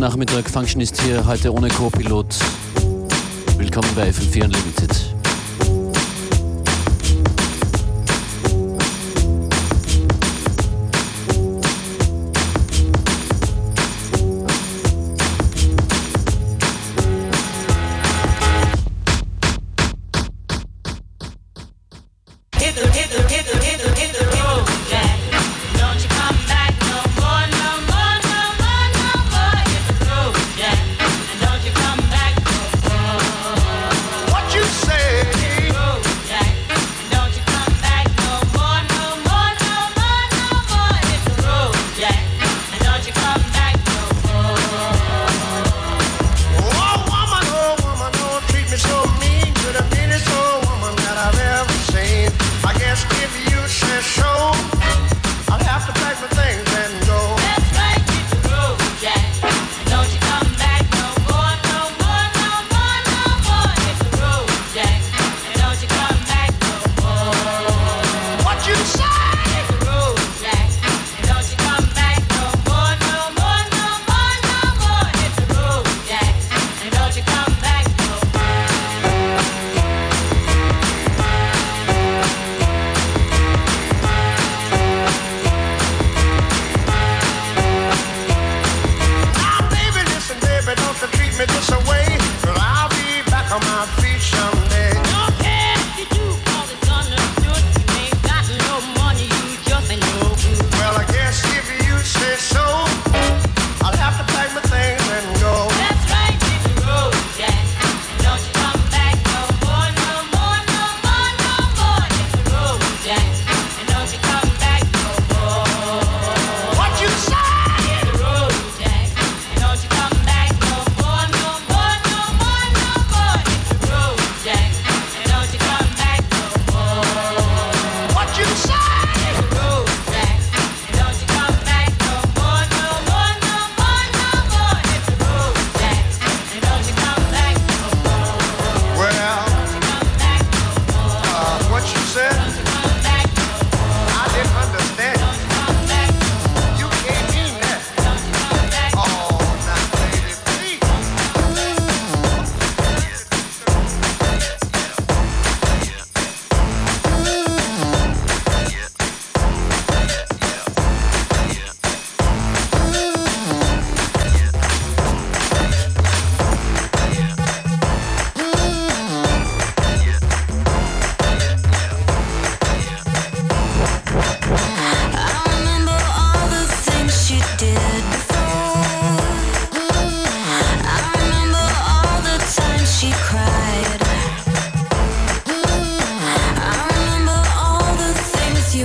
Nachmittag. Function ist hier heute ohne Co-Pilot. Willkommen bei FM4 Unlimited.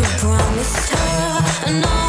I promise her no.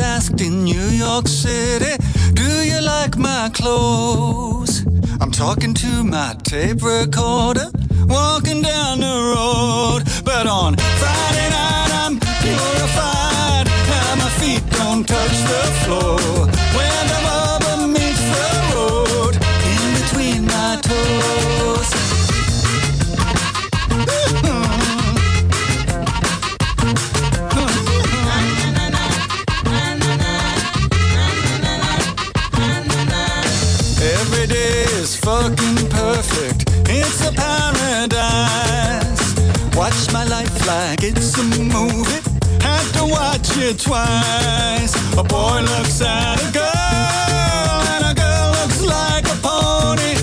asked in New York City, Do you like my clothes? I'm talking to my tape recorder, walking down the road. But on Friday night, I'm purified, now my feet don't touch the floor. It twice. A boy looks at a girl, and a girl looks like a pony.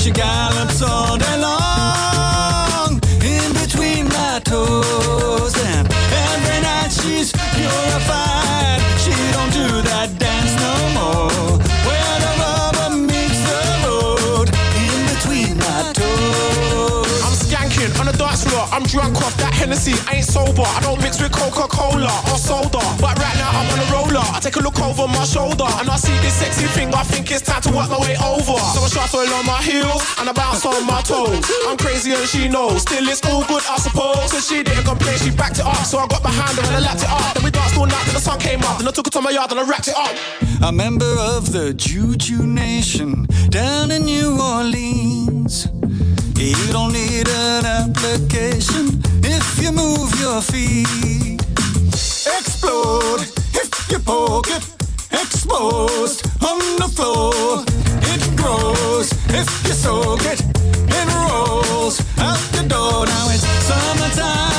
She gallops all day long in between my toes, and every night she's purified. She don't do that dance no more. Where the rubber meets the road in between my toes. I'm skanking on the dance floor. I'm drunk Hennessy. Ain't sober. I don't mix with Coca-Cola or soda. But right now I'm on a roller. I take a look over my shoulder and I see this sexy thing. I think it's time to work my way over. So I shuffle on my heels and I bounce on my toes. I'm crazy and she knows. Still it's all good, I suppose. Cause she didn't complain, she backed it up. So I got behind her and I lapped it up. Then we danced all night till the sun came up. Then I took it to my yard and I wrapped it up. a member of the Juju Nation down in New Orleans. You don't need an application if you move your feet. Explode if you poke it. Exposed on the floor. It grows if you soak it. It rolls out the door. Now it's summertime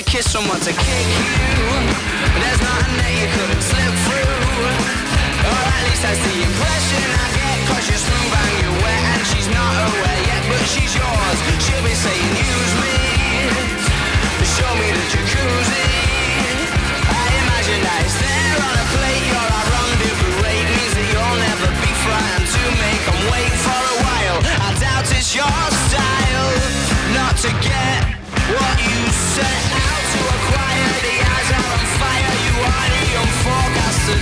a kiss, someone to kick you. There's nothing that you couldn't slip through. Or at least that's the impression I get. Cause you're smooth and you're wet and she's not aware yet, but she's yours. She'll be saying, use me. Show me the jacuzzi. I imagine that it's there on a plate. You're our rendezvous rate. Means that you'll never be frightened to make them wait for a while. I doubt it's your style not to get I've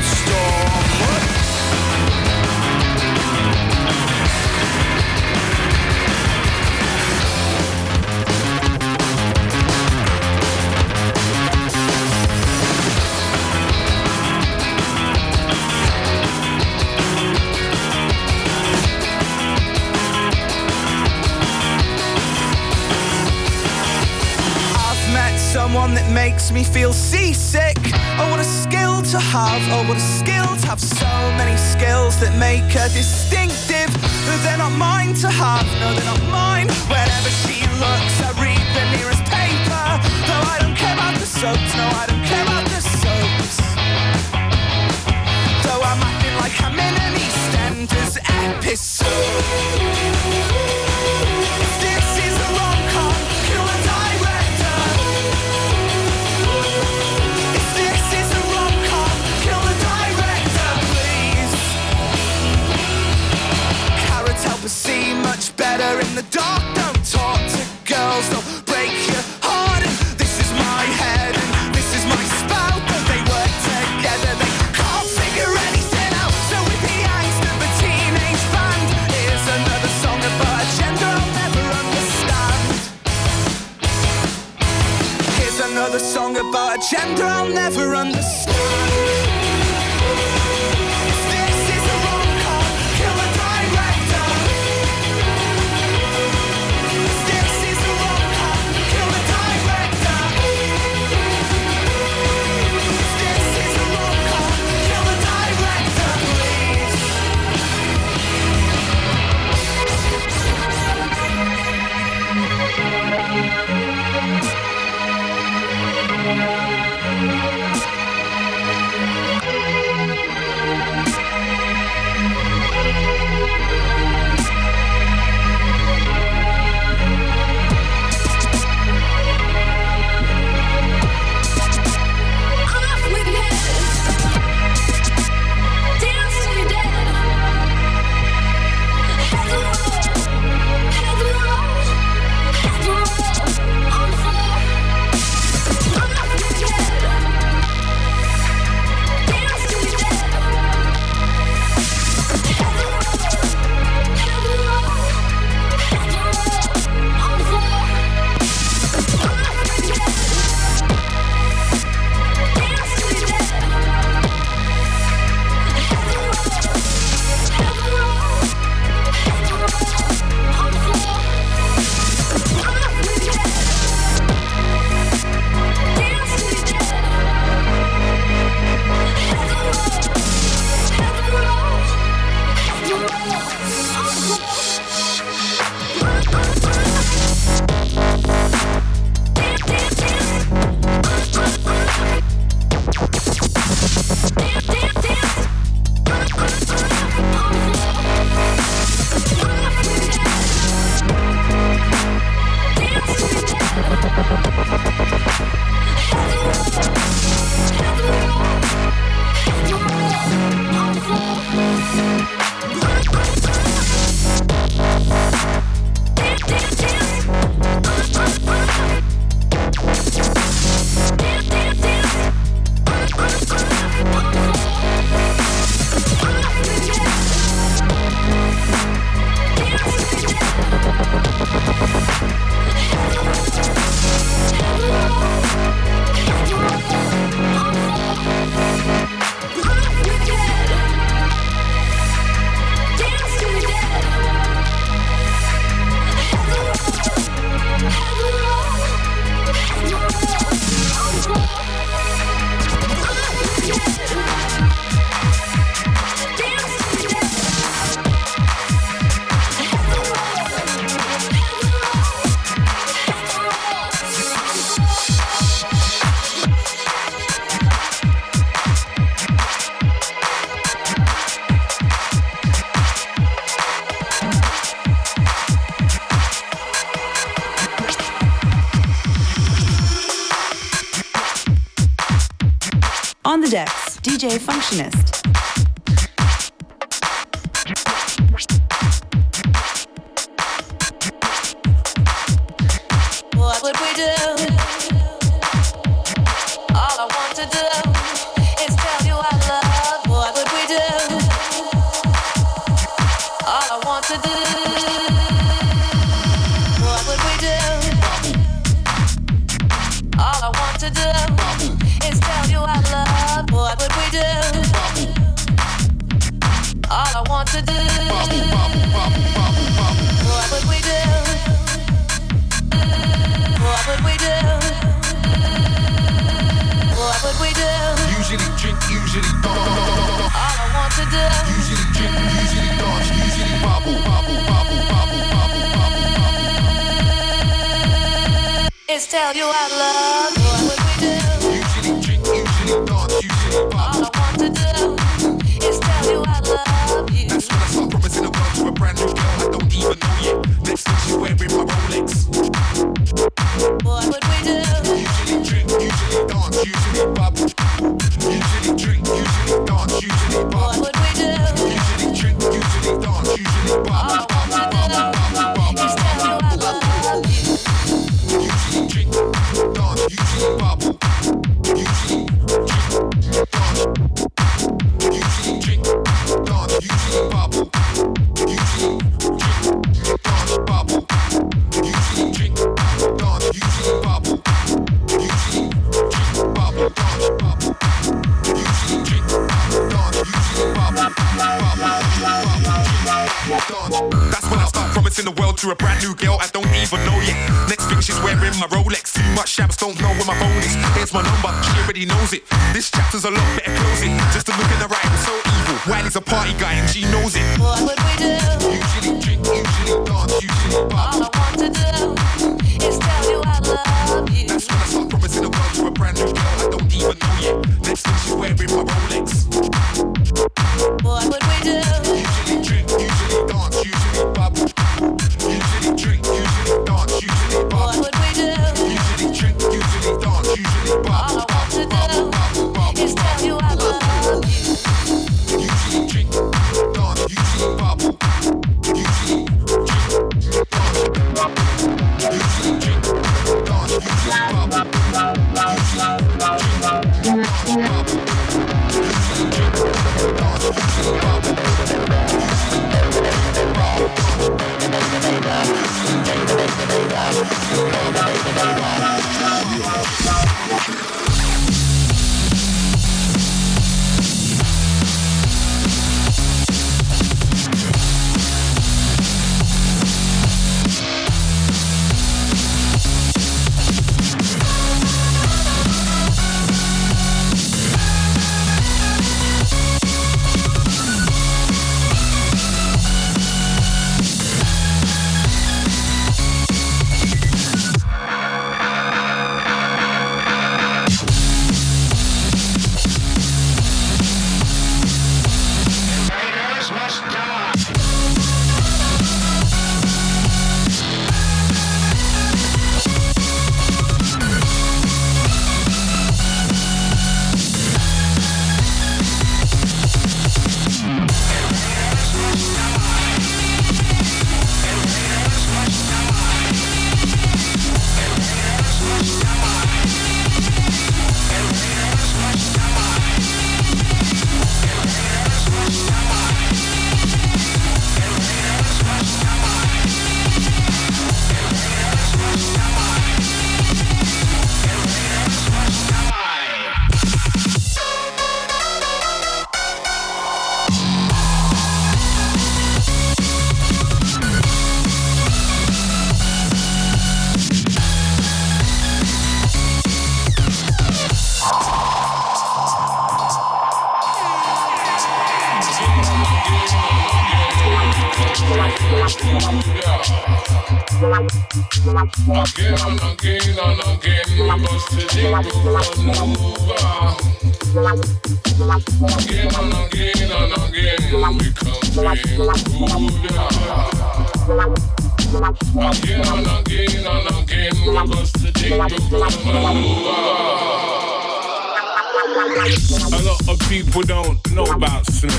met Someone that makes me feel seasick. Oh, I want to skill to have. Oh, what a skill to have. So many skills that make her distinctive. But they're not mine to have, no they're not mine. Whenever she looks, I read the nearest paper. Though I don't care about the soaps, no I don't care about the soaps. Though I'm acting like I'm in an EastEnders episode. nutritionist. Girl I don't even know yet. Next thing she's wearing my Rolex. Too much shabs don't know where my phone is. Here's my number, she already knows it. This chapter's a lot better close it. Just to look in the right, I'm so evil. Wiley's a party guy and she knows it. Again and again and again, we come Again and again and again, on. A lot of people don't know about Slim.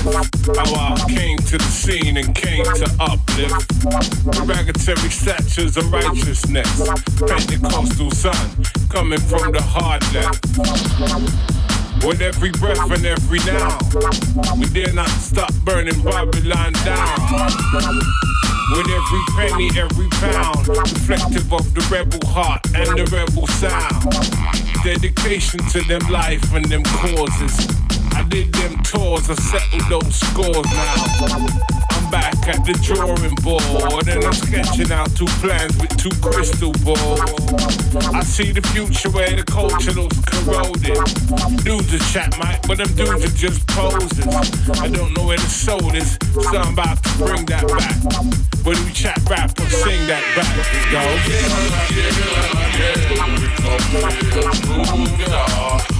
How I came to the scene and came to uplift. Derogatory statures of righteousness. Pentecostal son, coming from the left. With every breath and every now, we dare not stop burning Babylon down. With every penny, every pound, reflective of the rebel heart and the rebel sound. Dedication to them life and them causes. I did them tours, I settled those scores now. Back at the drawing board and I'm sketching out two plans with two crystal balls. I see the future where the culture looks corroded. Dudes are chat mic, but them dudes are just poses. I don't know where the soul is, so I'm about to bring that back. When we chat rap or sing that back, go. Yeah. Well, on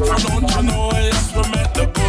So don't you know, yes, we met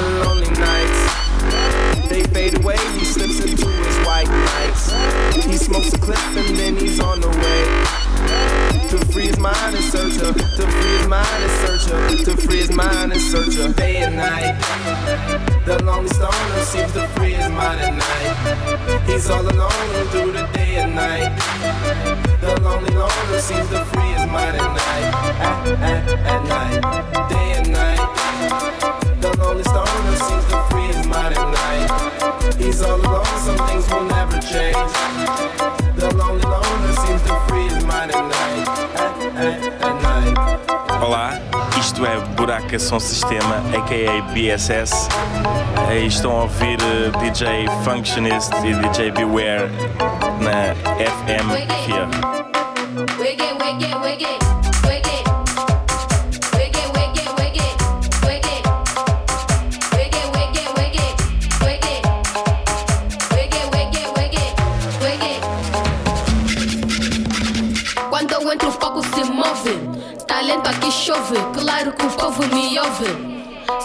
The lonely nights, they fade away, he slips into his white nights. He smokes a clip and then he's on the way. To free his mind and search her, to free his mind and search her, to free his mind and search her. Day and night, the lonely stoner seems to free his mind at night. He's all alone through the day and night. The lonely loner seems to free his mind at night, at, at, at night, day lonely stoner seems to free his mind at night. He's all alone, some things will never change. The lonely loner seems to free his mind at night. At, at, at night. Olá, isto é Buraca Som Sistema, aka BSS. Estão a ouvir eh, DJ Functionist e DJ Beware na FM Here. Wiggy, wiggy, wiggy. chove, claro que o povo me ouve.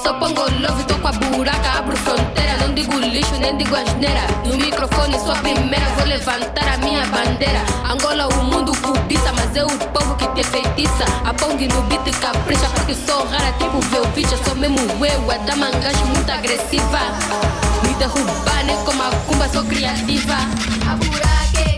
Sou pangolove, tô com a buraca, abro fronteira. Não digo lixo, nem digo asneira. No microfone sou a primeira, vou levantar a minha bandeira. Angola, o mundo cobiça, mas é o povo que te feitiça. A pong no beat capricha, porque sou rara, tipo velvicha. Sou mesmo eu, a dama engajo muito agressiva. Me derrubar, nem como a cumba, sou criativa. A é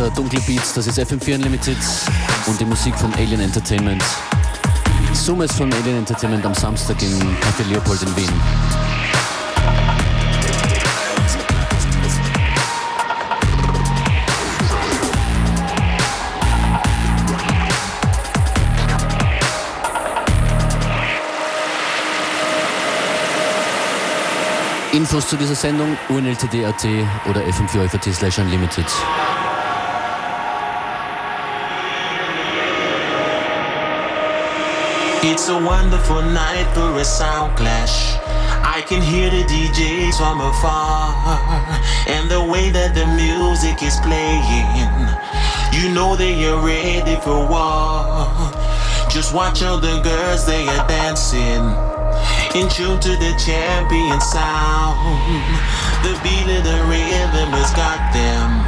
dahinter dunkle Beats, das ist FM4 Unlimited und die Musik von Alien Entertainment. Summes von Alien Entertainment am Samstag im Café Leopold in Wien. Infos zu dieser Sendung unltd.at oder fm 4 slash unlimited. It's a wonderful night for a sound clash. I can hear the DJs from afar, and the way that the music is playing, you know that you're ready for war. Just watch all the girls, they are dancing. In tune to the champion sound. The beat of the rhythm has got them.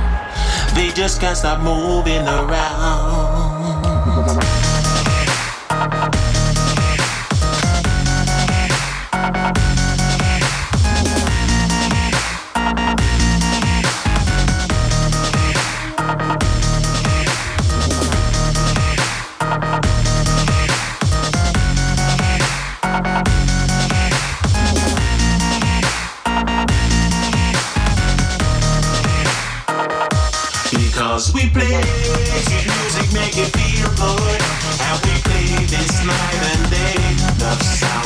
They just can't stop moving around. play. Music make you feel good. How we play this night and day. Love sound.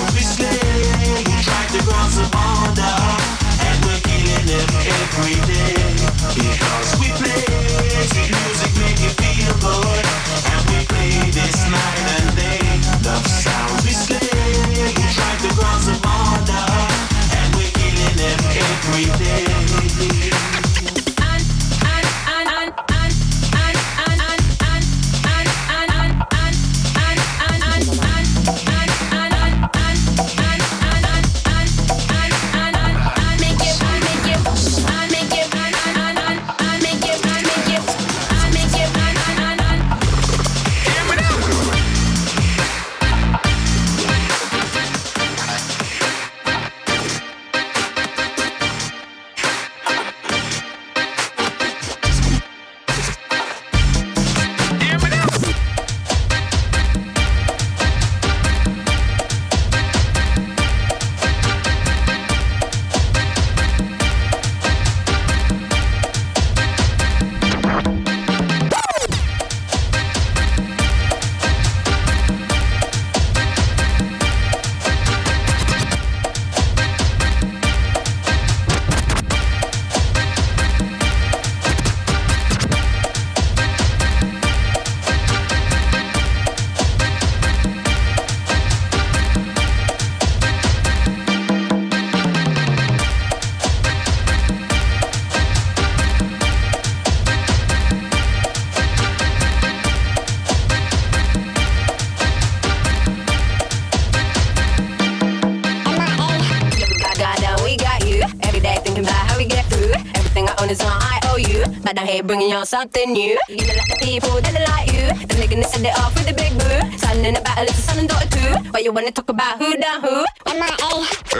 on something new. You know, like the people that are like you. They're nigga that set it off with a big boo. Son in a battle, it's a son and daughter too. But you wanna talk about who done who? M.I.A.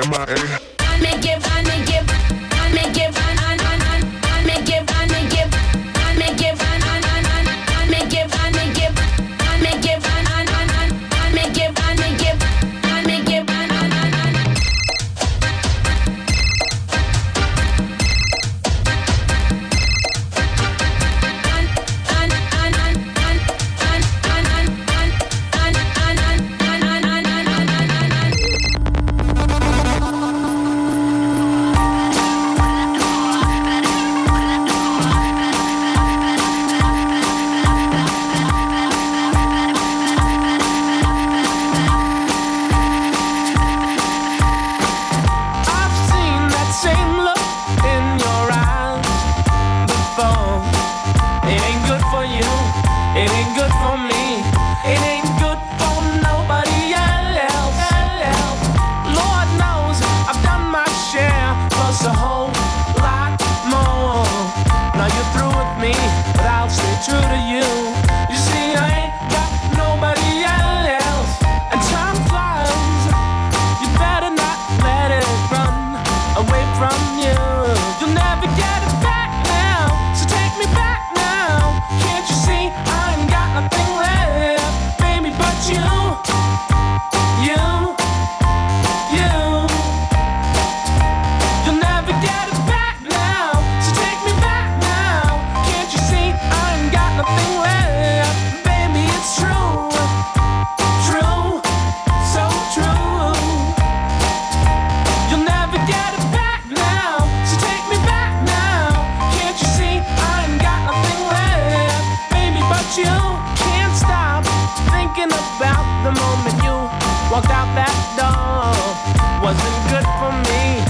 M.I.A. I make it right. Walked out that door, wasn't good for me.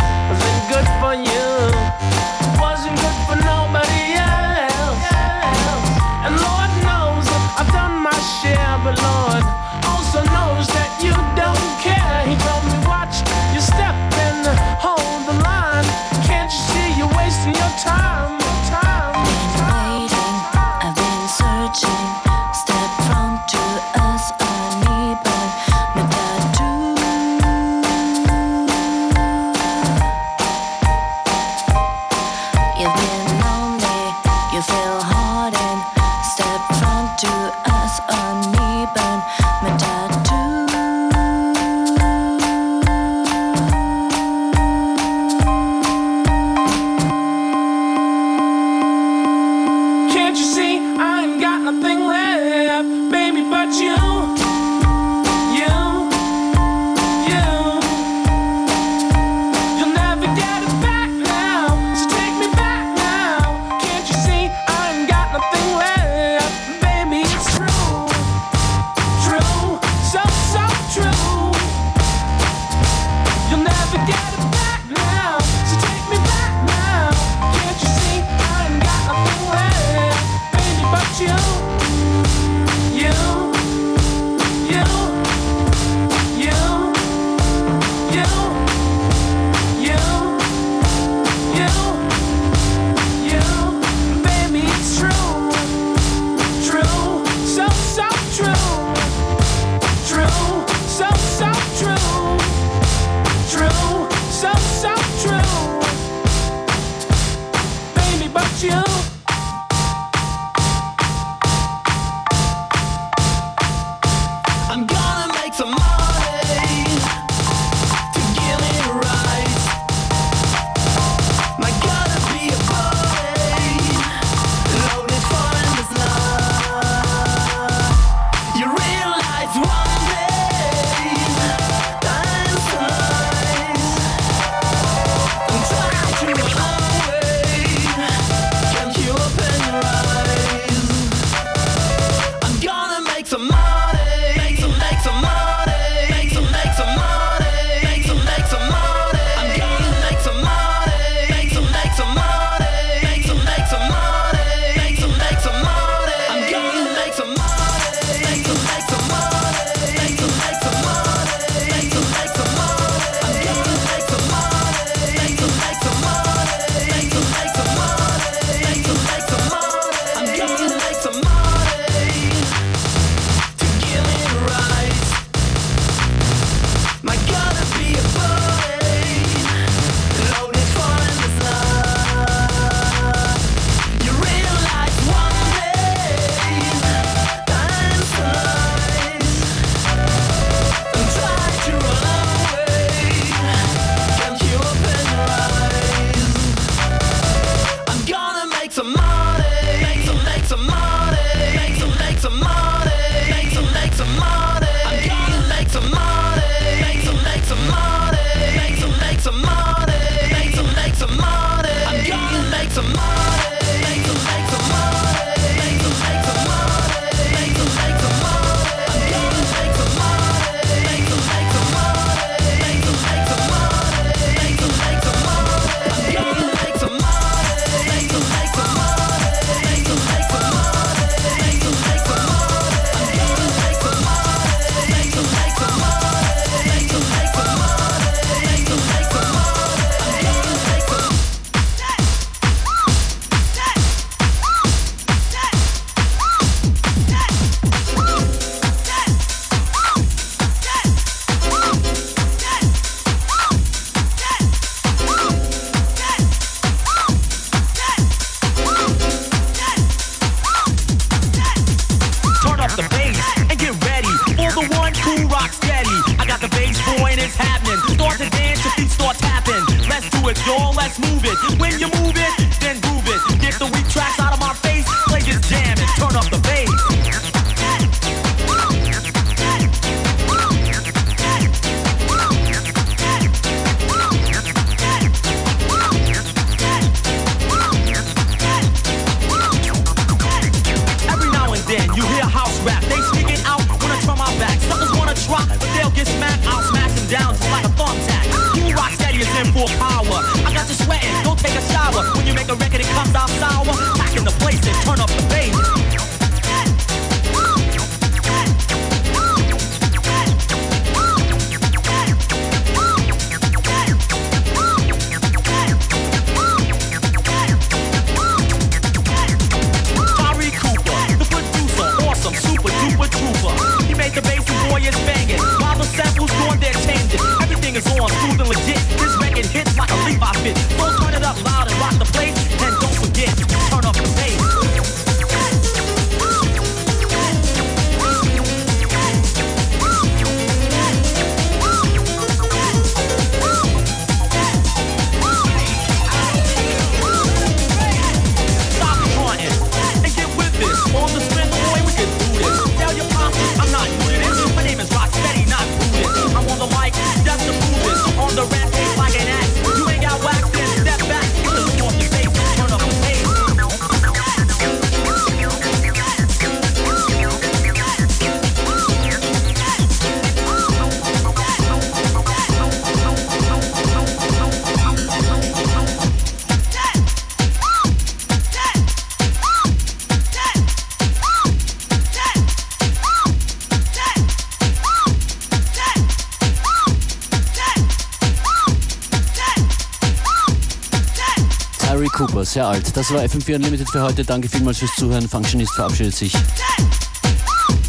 Sehr alt. Das war FM4 Unlimited für heute. Danke vielmals fürs Zuhören. Functionist verabschiedet sich.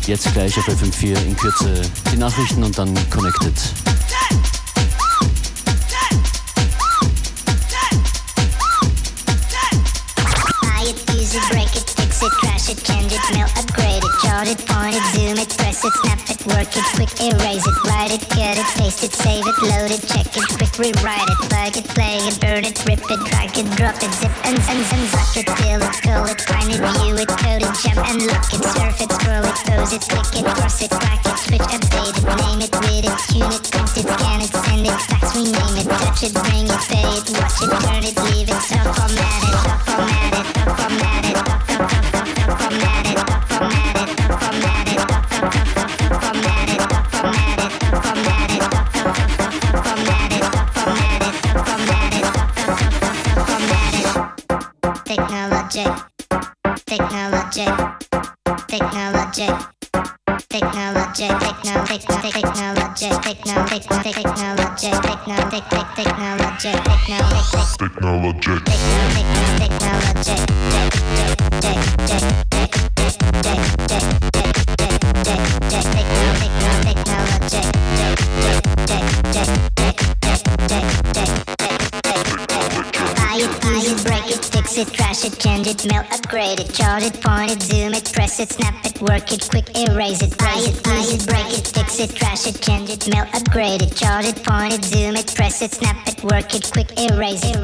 Jetzt gleich auf FM4 in Kürze die Nachrichten und dann Connected. Break it, fix it, crash it, change it, upgrade it, chart it, point it, zoom it, press it, snap it, work it, quick erase it, write it, cut it, paste it, save it, load it, check it, quick rewrite it, plug it, play it, burn it, rip it, drag it, drop it, zip and and and suck it, fill it, call it, find it, view it, code it, jump and lock it, surf it, scroll it, pose it, click it, cross it, crack it, switch, update it, name it, read it, tune it, print it, scan it, send it, fax, rename it, touch it, bring it, pay it, watch it, turn it, leave it, stop, format it, it, snap it, work it, quick erase it. Buy it, use it, break it, fix it, trash it, change it, mail, upgrade it, chart it, point it, zoom it, press it, snap it, work it, quick erase it.